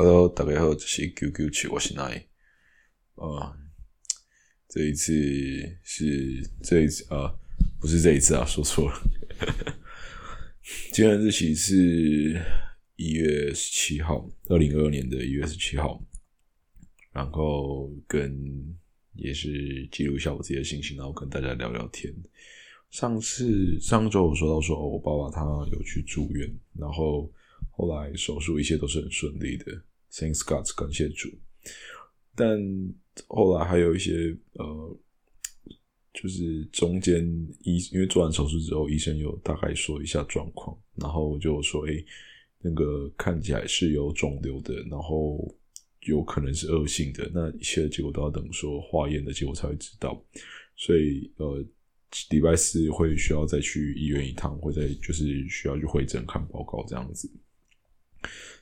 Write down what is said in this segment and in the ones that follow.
Hello，大家好，这是 QQ 七，我是奈。呃，这一次是这一次啊，不是这一次啊，说错了。今天日期是一月十七号，二零二二年的一月十七号。然后跟也是记录一下我自己的心情，然后跟大家聊聊天。上次上周我说到说，我爸爸他有去住院，然后。后来手术一切都是很顺利的，Thanks God，感谢主。但后来还有一些呃，就是中间医因为做完手术之后，医生有大概说一下状况，然后就说：“哎，那个看起来是有肿瘤的，然后有可能是恶性的，那一切的结果都要等说化验的结果才会知道。”所以呃，礼拜四会需要再去医院一趟，会再就是需要去会诊看报告这样子。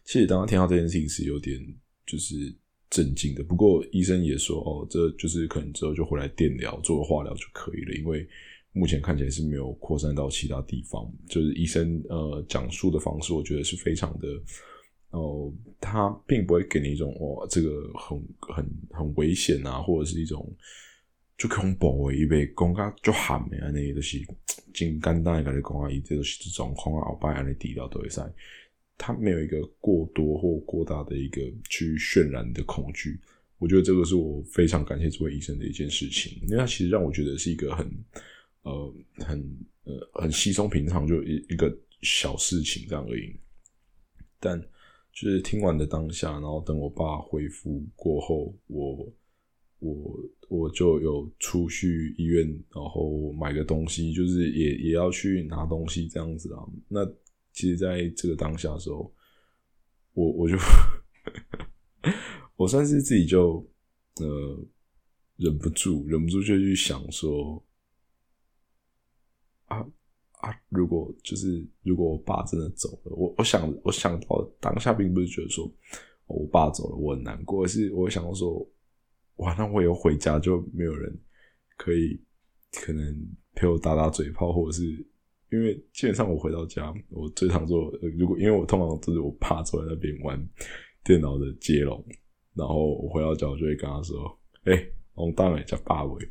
其实，当他听到这件事情是有点就是震惊的。不过，医生也说，哦，这就是可能之后就回来电疗、做个化疗就可以了。因为目前看起来是没有扩散到其他地方。就是医生呃讲述的方式，我觉得是非常的哦，他并不会给你一种哇，这个很很很危险啊，或者是一种就恐怖的，因为讲家就喊的安尼，就是真简单的跟你讲啊，伊这都是这状况啊，后摆安尼治疗都会使。他没有一个过多或过大的一个去渲染的恐惧，我觉得这个是我非常感谢这位医生的一件事情，因为他其实让我觉得是一个很呃很呃很稀松平常就一一个小事情这样而已。但就是听完的当下，然后等我爸恢复过后，我我我就有出去医院，然后买个东西，就是也也要去拿东西这样子啊，那。其实，在这个当下的时候，我我就 我算是自己就呃忍不住，忍不住就去想说啊啊！如果就是如果我爸真的走了，我我想我想到当下，并不是觉得说我爸走了我很难过，而是我想到说，哇，那我以后回家就没有人可以可能陪我打打嘴炮，或者是。因为基本上我回到家，我最常做，如果因为我通常都是我爸坐在那边玩电脑的接龙，然后我回到家我就会跟他说：“哎，我当然叫爸伟。”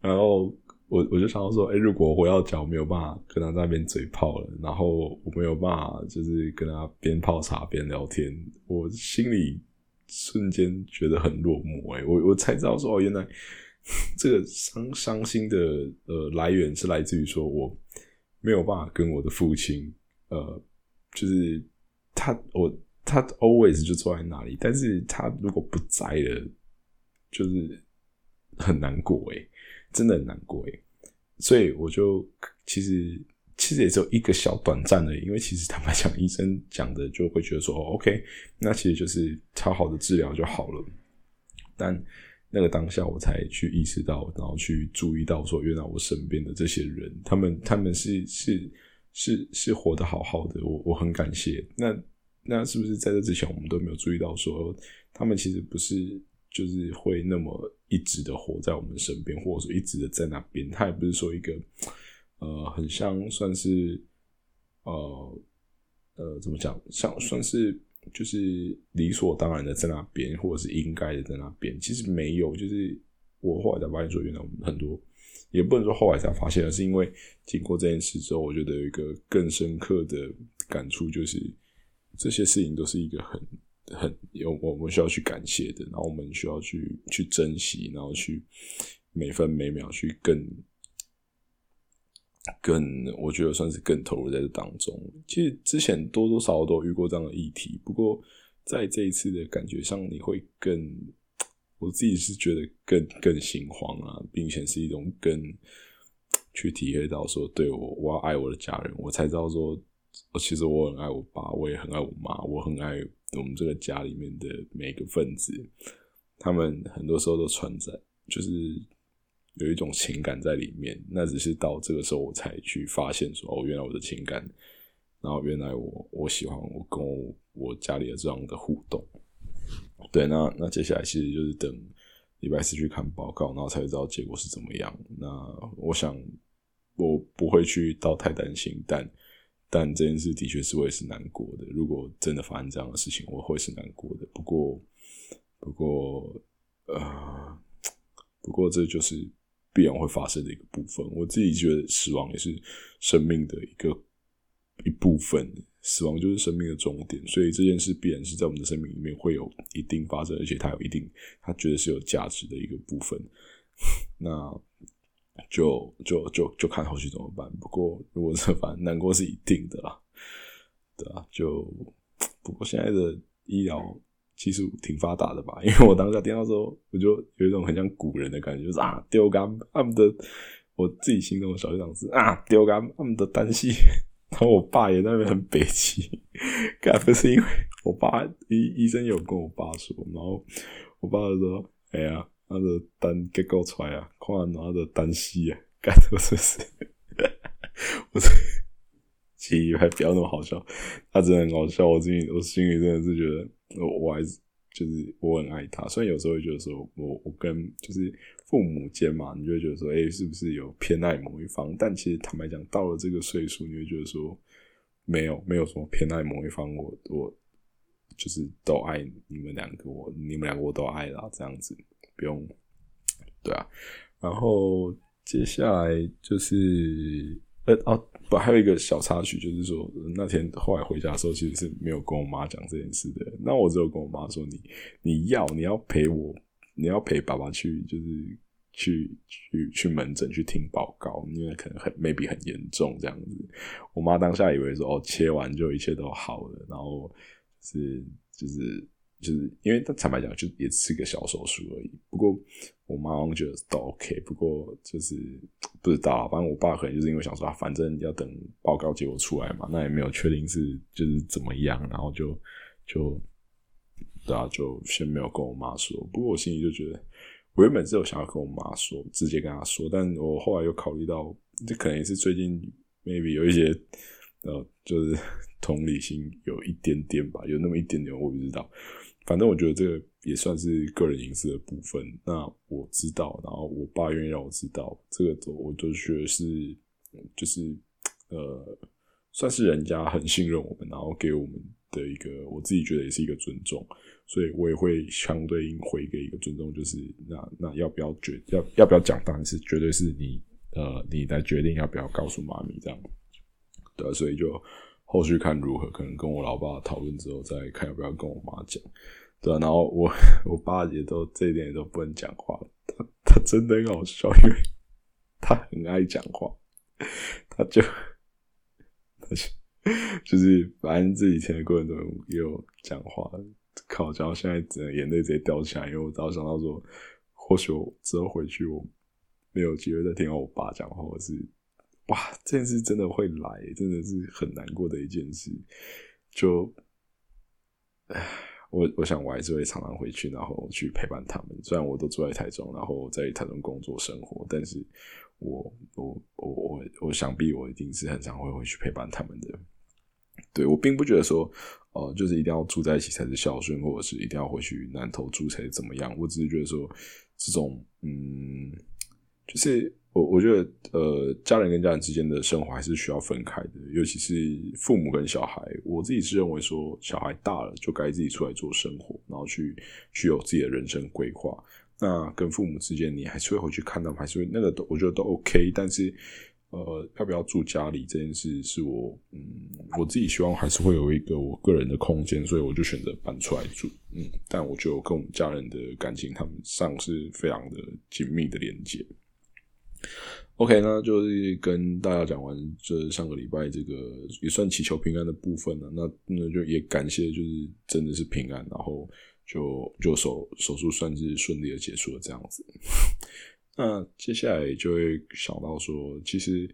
然后我我就想到说：“哎，如果我回到家我没有办法跟他在那边嘴炮了，然后我没有办法就是跟他边泡茶边聊天，我心里瞬间觉得很落寞。哎，我我才知道说哦，原来。” 这个伤伤心的呃来源是来自于说我没有办法跟我的父亲呃，就是他我他 always 就坐在那里，但是他如果不在了，就是很难过诶，真的很难过诶，所以我就其实其实也只有一个小短暂的，因为其实坦白讲，医生讲的就会觉得说哦 OK，那其实就是超好的治疗就好了，但。那个当下，我才去意识到，然后去注意到，说原来我身边的这些人，他们他们是是是是活得好好的，我我很感谢。那那是不是在这之前，我们都没有注意到，说他们其实不是就是会那么一直的活在我们身边，或者说一直的在那边？他也不是说一个呃，很像算是呃呃，怎么讲，像算是。就是理所当然的在那边，或者是应该的在那边，其实没有。就是我后来才发现说，原来我们很多，也不能说后来才发现，而是因为经过这件事之后，我觉得有一个更深刻的感触，就是这些事情都是一个很很有我们需要去感谢的，然后我们需要去去珍惜，然后去每分每秒去更。更，我觉得算是更投入在这当中。其实之前多多少少都遇过这样的议题，不过在这一次的感觉上，你会更，我自己是觉得更更心慌啊，并且是一种更去体会到说，对我我要爱我的家人，我才知道说，其实我很爱我爸，我也很爱我妈，我很爱我们这个家里面的每个分子，他们很多时候都存在，就是。有一种情感在里面，那只是到这个时候我才去发现说，哦，原来我的情感，然后原来我我喜欢我跟我我家里的这样的互动，对，那那接下来其实就是等礼拜四去看报告，然后才知道结果是怎么样。那我想我不会去到太担心，但但这件事的确是会是难过的。如果真的发生这样的事情，我会是难过的。不过，不过，呃，不过这就是必然会发生的一个部分。我自己觉得死亡也是生命的一个一部分。死亡就是生命的终点，所以这件事必然是在我们的生命里面会有一定发生，而且它有一定，它觉得是有价值的一个部分。那就就就就看后续怎么办。不过如果这反难过是一定的啦，对啊，就不过现在的医疗技术挺发达的吧？因为我当下听到时候，我就有一种很像古人的感觉，就是啊丢肝，他们的我自己心中的小学长是啊丢肝，他们的单戏。然后我爸也在那边很北气，该不是因为我爸医医生有跟我爸说，然后我爸就说：“哎呀，他的单给搞出来啊，看他的单息啊，该不是 是？”我这其实还不要那么好笑，他真的很好笑，我心里我心里真的是觉得，我我还是就是我很爱他，虽然有时候会觉得说我我跟就是。父母间嘛，你就会觉得说，哎，是不是有偏爱某一方？但其实坦白讲，到了这个岁数，你会觉得说，没有，没有什么偏爱某一方。我我就是都爱你们两个，我你们两个我都爱啦，这样子不用，对啊。然后接下来就是，呃哦不，还有一个小插曲，就是说那天后来回家的时候，其实是没有跟我妈讲这件事的。那我只有跟我妈说，你你要你要陪我。你要陪爸爸去，就是去去去门诊去听报告，因为可能很 maybe 很严重这样子。我妈当下以为说哦，切完就一切都好了，然后是就是就是因为他坦白讲，就也是个小手术而已。不过我妈觉得都 OK，不过就是不知道，反正我爸可能就是因为想说，反正要等报告结果出来嘛，那也没有确定是就是怎么样，然后就就。对啊，就先没有跟我妈说。不过我心里就觉得，我原本是有想要跟我妈说，直接跟她说。但我后来又考虑到，这可能也是最近 maybe 有一些呃，就是 同理心有一点点吧，有那么一点点，我不知道。反正我觉得这个也算是个人隐私的部分。那我知道，然后我爸愿意让我知道，这个我就觉得是，就是呃，算是人家很信任我们，然后给我们的一个，我自己觉得也是一个尊重。所以我也会相对应回给一个尊重，就是那那要不要决要要不要讲，当然是绝对是你呃你来决定要不要告诉妈咪这样，对，所以就后续看如何，可能跟我老爸讨论之后再看要不要跟我妈讲，对啊，然后我我爸也都这一点也都不能讲话，他他真的很好笑，因为他很爱讲话，他就他就就是反正这几天的过程中也有讲话。靠！然后现在整个眼泪直接掉下来，因为我早想到说，或许我之后回去，我没有机会再听到我爸讲话，或是哇，这件事真的会来，真的是很难过的一件事。就，唉，我我想我还是会常常回去，然后去陪伴他们。虽然我都住在台中，然后在台中工作生活，但是我我我我我想必我一定是很常会回去陪伴他们的。对我并不觉得说。哦，就是一定要住在一起才是孝顺，或者是一定要回去南投住才怎么样？我只是觉得说，这种嗯，就是我我觉得呃，家人跟家人之间的生活还是需要分开的，尤其是父母跟小孩。我自己是认为说，小孩大了就该自己出来做生活，然后去去有自己的人生规划。那跟父母之间，你还是会回去看他们，还是会那个都我觉得都 OK，但是。呃，要不要住家里这件事，是我嗯，我自己希望还是会有一个我个人的空间，所以我就选择搬出来住。嗯，但我就跟我们家人的感情，他们上是非常的紧密的连接。OK，那就是跟大家讲完这上个礼拜这个也算祈求平安的部分了。那那就也感谢，就是真的是平安，然后就就手手术算是顺利的结束了这样子。那接下来就会想到说，其实，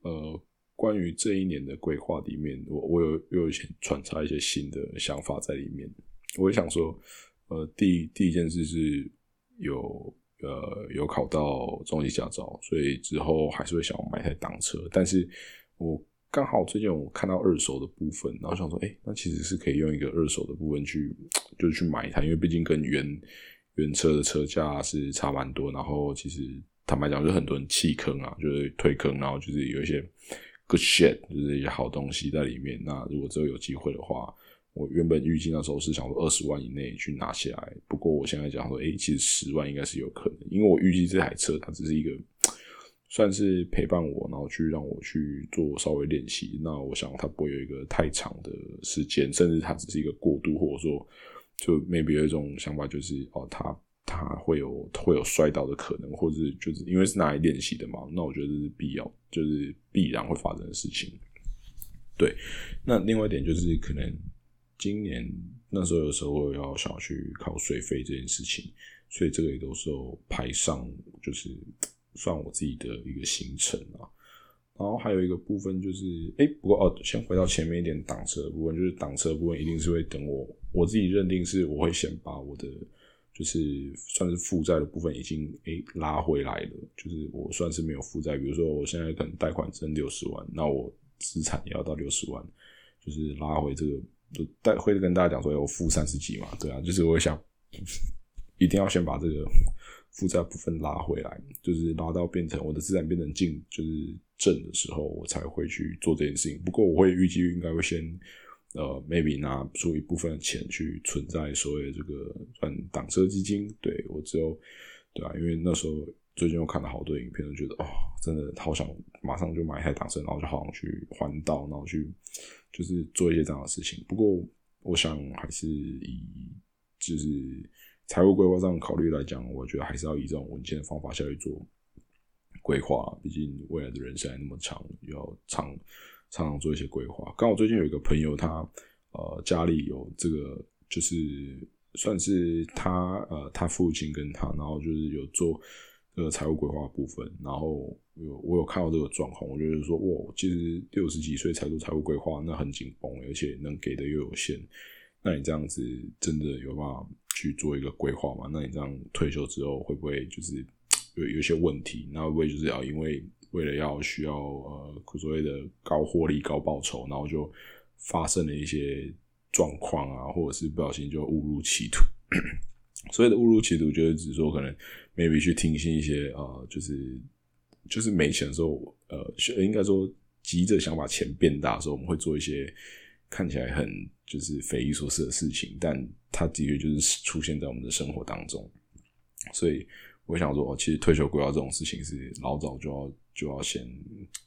呃，关于这一年的规划里面，我我有有一些穿插一些新的想法在里面。我想说，呃，第第一件事是有呃有考到中级驾照，所以之后还是会想要买台挡车。但是我刚好最近我看到二手的部分，然后想说，哎，那其实是可以用一个二手的部分去，就是去买一台，因为毕竟跟原原车的车价是差蛮多，然后其实坦白讲，就很多人弃坑啊，就是退坑，然后就是有一些 good shit，就是一些好东西在里面。那如果之后有机会的话，我原本预计那时候是想说二十万以内去拿下来，不过我现在讲说，哎，其实十万应该是有可能，因为我预计这台车它只是一个算是陪伴我，然后去让我去做稍微练习。那我想它不会有一个太长的时间，甚至它只是一个过渡，或者说就 maybe 有一种想法，就是哦，它它会有会有摔倒的可能，或者就是因为是拿来练习的嘛，那我觉得这是必要，就是必然会发生的事情。对，那另外一点就是可能。今年那时候有时候要想去考税费这件事情，所以这个也都是有排上，就是 算我自己的一个行程啊。然后还有一个部分就是，哎，不过哦，先回到前面一点挡车的部分，就是挡车部分一定是会等我，我自己认定是我会先把我的就是算是负债的部分已经哎拉回来了，就是我算是没有负债，比如说我现在可能贷款剩六十万，那我资产也要到六十万，就是拉回这个。就带会跟大家讲说，有负三十几嘛，对啊，就是我想 一定要先把这个负债部分拉回来，就是拉到变成我的资产变成净，就是正的时候，我才会去做这件事情。不过我会预计应该会先呃，maybe 拿出一部分钱去存在所谓这个算挡车基金。对我只有对啊，因为那时候最近又看了好多影片，都觉得哦，真的好想马上就买一台挡车，然后就好想去环岛，然后去。就是做一些这样的事情，不过我想还是以就是财务规划上考虑来讲，我觉得还是要以这种稳健的方法下去做规划。毕竟未来的人生还那么长，要常常常做一些规划。刚好最近有一个朋友，他呃家里有这个，就是算是他呃他父亲跟他，然后就是有做。这个财务规划部分，然后我有看到这个状况，我觉得说哇，其实六十几岁才做财务规划，那很紧绷，而且能给的又有限。那你这样子真的有办法去做一个规划吗？那你这样退休之后会不会就是有有些问题？那会不会就是要因为为了要需要呃所谓的高获利、高报酬，然后就发生了一些状况啊，或者是不小心就误入歧途？所谓的误入歧途，就是指说可能 maybe 去听信一些呃，就是就是没钱的时候，呃，应该说急着想把钱变大的时候，我们会做一些看起来很就是匪夷所思的事情，但它的确就是出现在我们的生活当中。所以我想说，其实退休规划这种事情是老早就要就要先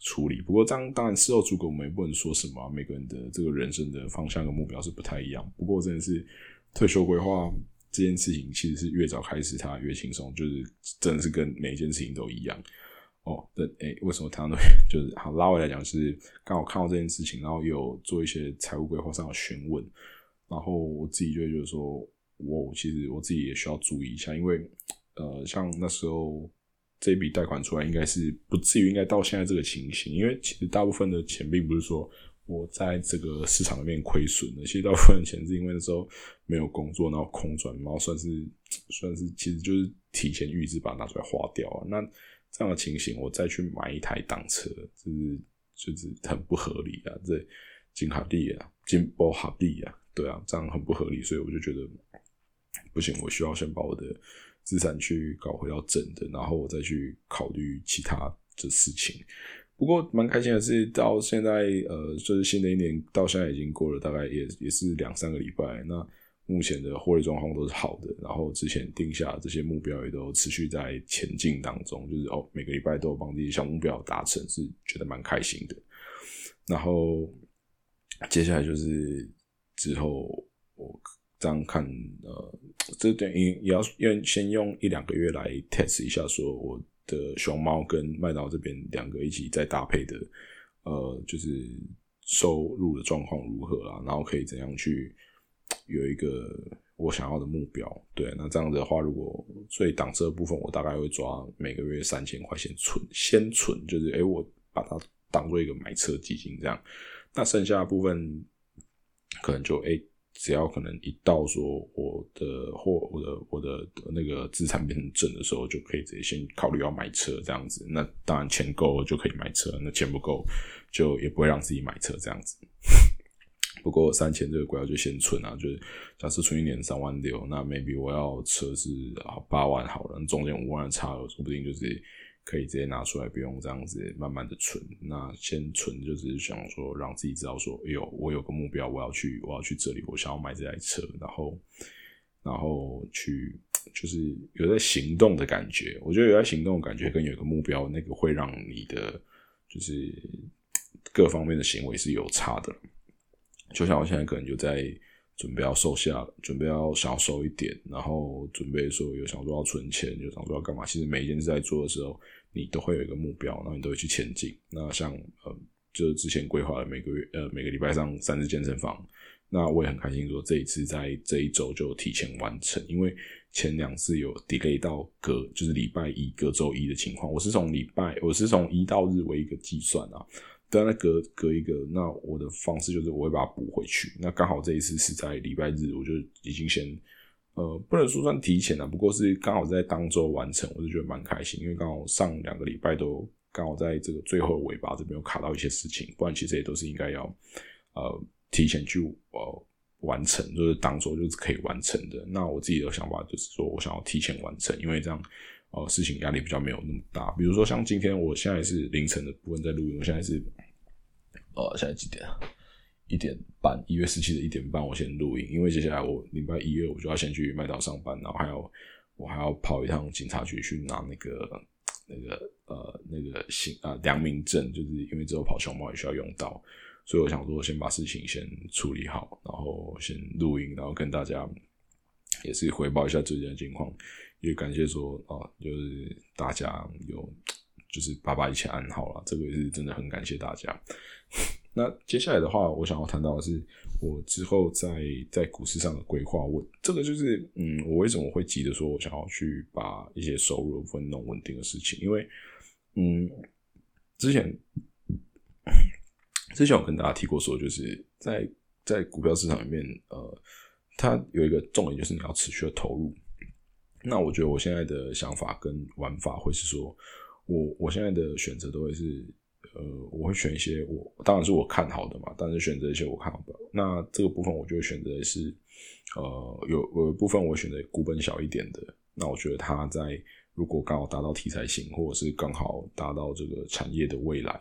处理。不过当当然事后诸葛，我们也不能说什么，每个人的这个人生的方向跟目标是不太一样。不过真的是退休规划。这件事情其实是越早开始，它越轻松，就是真的是跟每一件事情都一样哦。那诶，为什么他都 就是好拉回来讲，是刚好看到这件事情，然后有做一些财务规划上的询问，然后我自己就觉得说，我其实我自己也需要注意一下，因为呃，像那时候这笔贷款出来，应该是不至于应该到现在这个情形，因为其实大部分的钱并不是说。我在这个市场里面亏损了，其实大部分钱是因为那时候没有工作，然后空转，然后算是 算是其实就是提前预支把它拿出来花掉啊。那这样的情形，我再去买一台挡车，就是就是很不合理啊。这金卡地啊，金波哈地啊，对啊，这样很不合理，所以我就觉得不行，我需要先把我的资产去搞回到整的，然后我再去考虑其他的事情。不过蛮开心的是，到现在呃，就是新的一年到现在已经过了大概也也是两三个礼拜。那目前的获利状况都是好的，然后之前定下这些目标也都持续在前进当中，就是哦每个礼拜都有帮自己小目标达成，是觉得蛮开心的。然后接下来就是之后我这样看呃，这点也也要要先用一两个月来 test 一下，说我。的熊猫跟麦当劳这边两个一起在搭配的，呃，就是收入的状况如何啊？然后可以怎样去有一个我想要的目标？对，那这样的话，如果所以挡车部分，我大概会抓每个月三千块钱存，先存，就是诶，我把它当做一个买车基金这样。那剩下的部分可能就诶。只要可能一到说我的货我的我的那个资产变成正的时候，就可以直接先考虑要买车这样子。那当然钱够了就可以买车，那钱不够就也不会让自己买车这样子。不过三千这个国家就先存啊，就是假设存一年三万六，那 maybe 我要车是啊八万好了，中间五万的差额说不定就是可以直接拿出来，不用这样子慢慢的存。那先存就是想说让自己知道说，哎呦，我有个目标，我要去，我要去这里，我想要买这台车，然后，然后去就是有在行动的感觉。我觉得有在行动的感觉跟有一个目标，那个会让你的就是各方面的行为是有差的。就像我现在可能就在。准备要瘦下，准备要想要瘦一点，然后准备说有想说要存钱，有想说要干嘛。其实每一件事在做的时候，你都会有一个目标，然后你都会去前进。那像呃，就是之前规划的每个月呃每个礼拜上三次健身房，那我也很开心说这一次在这一周就提前完成，因为前两次有 delay 到隔就是礼拜一隔周一的情况，我是从礼拜我是从一到日为一个计算啊。等那隔隔一个，那我的方式就是我会把它补回去。那刚好这一次是在礼拜日，我就已经先呃不能说算提前了，不过是刚好在当周完成，我就觉得蛮开心，因为刚好上两个礼拜都刚好在这个最后尾巴这边有卡到一些事情，不然其实也都是应该要呃提前去呃完成，就是当周就是可以完成的。那我自己的想法就是说我想要提前完成，因为这样。呃，事情压力比较没有那么大。比如说像今天，我现在是凌晨的部分在录音，我现在是呃，现在几点？一点半，一月十七的一点半，我先录音，因为接下来我礼拜一月我就要先去麦岛上班，然后还有我还要跑一趟警察局去拿那个那个呃那个行啊良民证，就是因为之后跑熊猫也需要用到，所以我想说先把事情先处理好，然后先录音，然后跟大家也是汇报一下最近的情况。也感谢说啊，就是大家有就是爸爸一切安好了，这个也是真的很感谢大家。那接下来的话，我想要谈到的是我之后在在股市上的规划。我这个就是嗯，我为什么会急着说我想要去把一些收入分弄稳定的事情？因为嗯，之前 之前我跟大家提过说，就是在在股票市场里面，呃，它有一个重点就是你要持续的投入。那我觉得我现在的想法跟玩法会是说，我我现在的选择都会是，呃，我会选一些我当然是我看好的嘛，但是选择一些我看好的。那这个部分我就会选择是，呃，有有一部分我选择股本小一点的。那我觉得它在如果刚好达到题材性，或者是刚好达到这个产业的未来，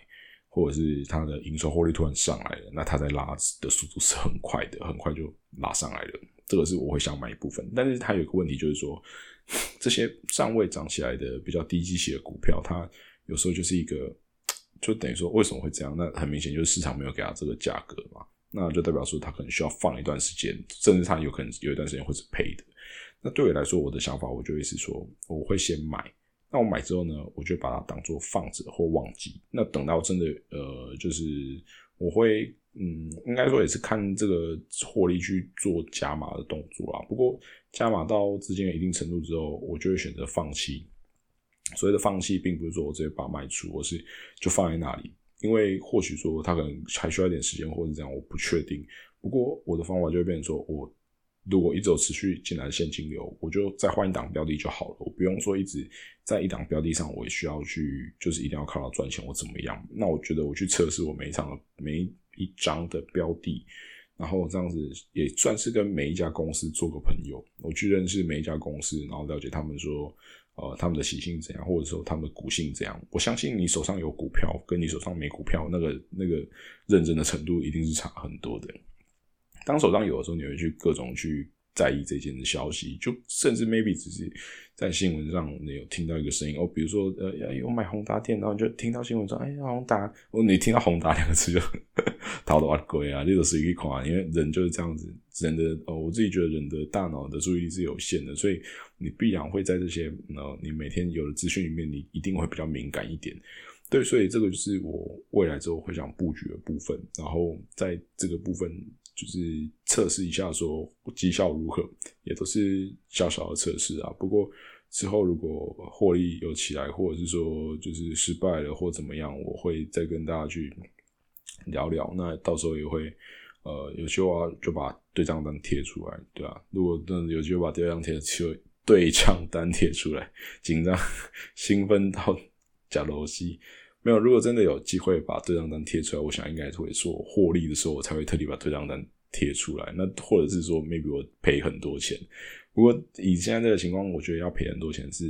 或者是它的营收获利突然上来了，那它在拉的速度是很快的，很快就拉上来了。这个是我会想买一部分，但是它有一个问题，就是说 这些尚未涨起来的比较低基期的股票，它有时候就是一个，就等于说为什么会这样？那很明显就是市场没有给它这个价格嘛，那就代表说它可能需要放一段时间，甚至它有可能有一段时间会是赔的。那对我来说，我的想法我就会是说，我会先买，那我买之后呢，我就把它当做放着或忘记，那等到真的呃，就是我会。嗯，应该说也是看这个获利去做加码的动作啊。不过加码到资金一定程度之后，我就会选择放弃。所谓的放弃，并不是说我直接把卖出，我是就放在那里，因为或许说他可能还需要一点时间，或者这样，我不确定。不过我的方法就会变成说，我如果一直有持续进来的现金流，我就再换一档标的就好了，我不用说一直在一档标的上，我也需要去就是一定要靠它赚钱或怎么样。那我觉得我去测试我每一场的每。一张的标的，然后这样子也算是跟每一家公司做个朋友，我去认识每一家公司，然后了解他们说，呃，他们的习性怎样，或者说他们的股性怎样。我相信你手上有股票，跟你手上没股票，那个那个认真的程度一定是差很多的。当手上有的时候，你会去各种去。在意这件的消息，就甚至 maybe 只是在新闻上你有听到一个声音哦，比如说呃，有买宏达电，然后就听到新闻说，哎，宏达，哦，你听到宏达两个字就 逃得哇鬼啊，这个是一款，因为人就是这样子，人的哦，我自己觉得人的大脑的注意力是有限的，所以你必然会在这些呃，你每天有的资讯里面，你一定会比较敏感一点，对，所以这个就是我未来之后会想布局的部分，然后在这个部分。就是测试一下，说绩效如何，也都是小小的测试啊。不过之后如果获利有起来，或者是说就是失败了或怎么样，我会再跟大家去聊聊。那到时候也会呃有机会就把对账单贴出来，对吧？如果真的有机会把对账贴出对账单贴出来，紧张 兴奋到假楼西。没有，如果真的有机会把对账单贴出来，我想应该是会说获利的时候，我才会特地把对账单贴出来。那或者是说，maybe 我赔很多钱。不过以现在这个情况，我觉得要赔很多钱是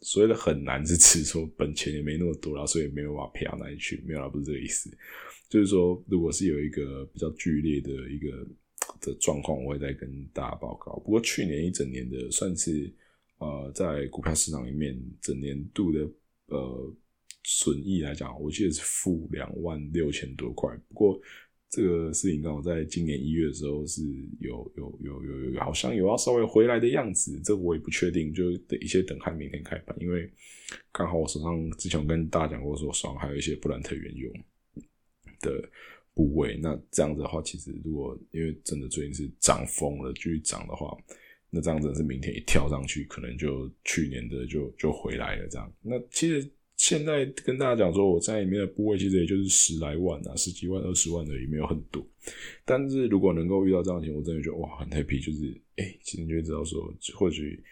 所谓的很难是指说本钱也没那么多了，所以没有办法赔到哪里去，没有啦，不是这个意思。就是说，如果是有一个比较剧烈的一个的状况，我会再跟大家报告。不过去年一整年的算是呃，在股票市场里面整年度的呃损益来讲，我记得是负两万六千多块。不过这个事情刚好在今年一月的时候是有有有有有好像有要稍微回来的样子，这个我也不确定，就等一切等看明天开盘，因为刚好我手上之前跟大家讲过，说手上还有一些布兰特原油。的部位，那这样子的话，其实如果因为真的最近是涨疯了，继续涨的话，那这样子是明天一跳上去，可能就去年的就就回来了。这样，那其实现在跟大家讲说，我在里面的部位其实也就是十来万啊，十几万、二十万的也没有很多。但是如果能够遇到这样的情况，我真的觉得哇，很 happy，就是哎，其实就知道说，或许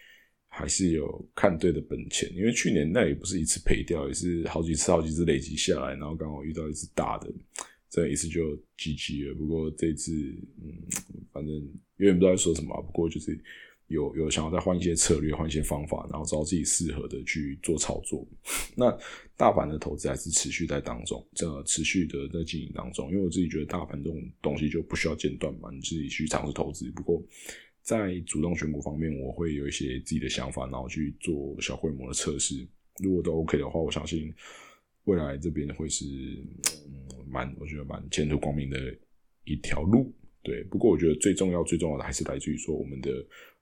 还是有看对的本钱，因为去年那也不是一次赔掉，也是好几次、好几次累积下来，然后刚好遇到一次大的。这一次就 GG 了，不过这次，嗯，反正有点不知道说什么，不过就是有有想要再换一些策略，换一些方法，然后找自己适合的去做操作。那大盘的投资还是持续在当中，这持续的在经营当中。因为我自己觉得大盘这种东西就不需要间断嘛，你自己去尝试投资。不过在主动选股方面，我会有一些自己的想法，然后去做小规模的测试。如果都 OK 的话，我相信。未来这边会是嗯蛮，我觉得蛮前途光明的一条路，对。不过我觉得最重要、最重要的还是来自于说我们的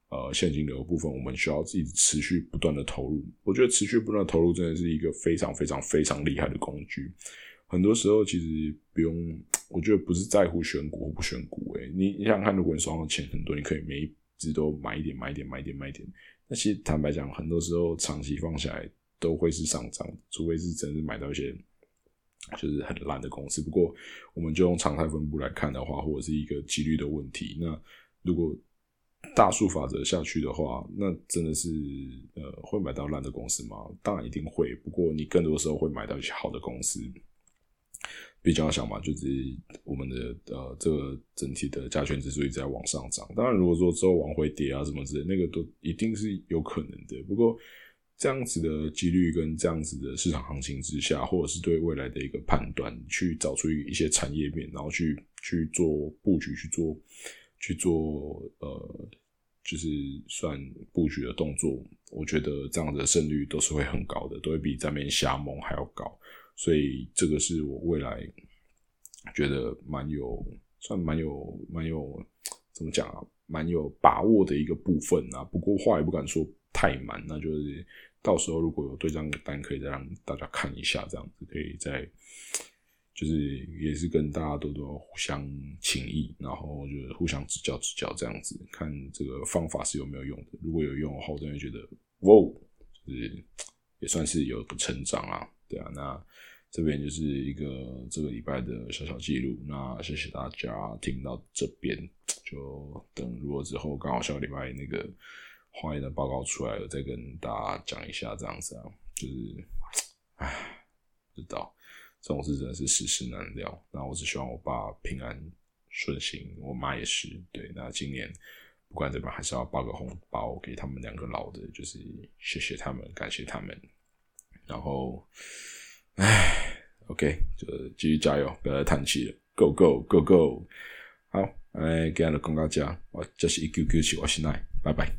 呃现金流部分，我们需要自己持续不断的投入。我觉得持续不断的投入真的是一个非常非常非常厉害的工具。很多时候其实不用，我觉得不是在乎选股或不选股，诶，你你想看，如果你手上的钱很多，你可以每一只都买一点、买一点、买一点、买一点。那其实坦白讲，很多时候长期放下来。都会是上涨，除非是真的买到一些就是很烂的公司。不过，我们就用常态分布来看的话，或者是一个几率的问题。那如果大数法则下去的话，那真的是呃会买到烂的公司吗？当然一定会。不过，你更多的时候会买到一些好的公司。比较想嘛，就是我们的呃这个整体的加权指数一直在往上涨。当然，如果说之后往回跌啊什么之类，那个都一定是有可能的。不过，这样子的几率跟这样子的市场行情之下，或者是对未来的一个判断，去找出一些产业面，然后去去做布局，去做去做呃，就是算布局的动作。我觉得这样的胜率都是会很高的，都会比在面瞎蒙还要高。所以这个是我未来觉得蛮有，算蛮有蛮有怎么讲啊，蛮有把握的一个部分啊。不过话也不敢说太满，那就是。到时候如果有对账单，可以再让大家看一下，这样子可以再就是也是跟大家多多互相情谊，然后就是互相指教指教这样子，看这个方法是有没有用的。如果有用的话，我真的觉得哇，就是也算是有个成长啊，对啊。那这边就是一个这个礼拜的小小记录。那谢谢大家听到这边，就等如果之后刚好下个礼拜那个。化验的报告出来了，再跟大家讲一下，这样子啊，就是，唉，不知道这种事真的是世事难料。那我只希望我爸平安顺心，我妈也是。对，那今年不管怎么还是要包个红包给他们两个老的，就是谢谢他们，感谢他们。然后，唉，OK，就继续加油，不要再叹气了，Go Go Go Go！好，哎，今日的公告讲，我这是一 Q Q 七，我是奈，拜拜。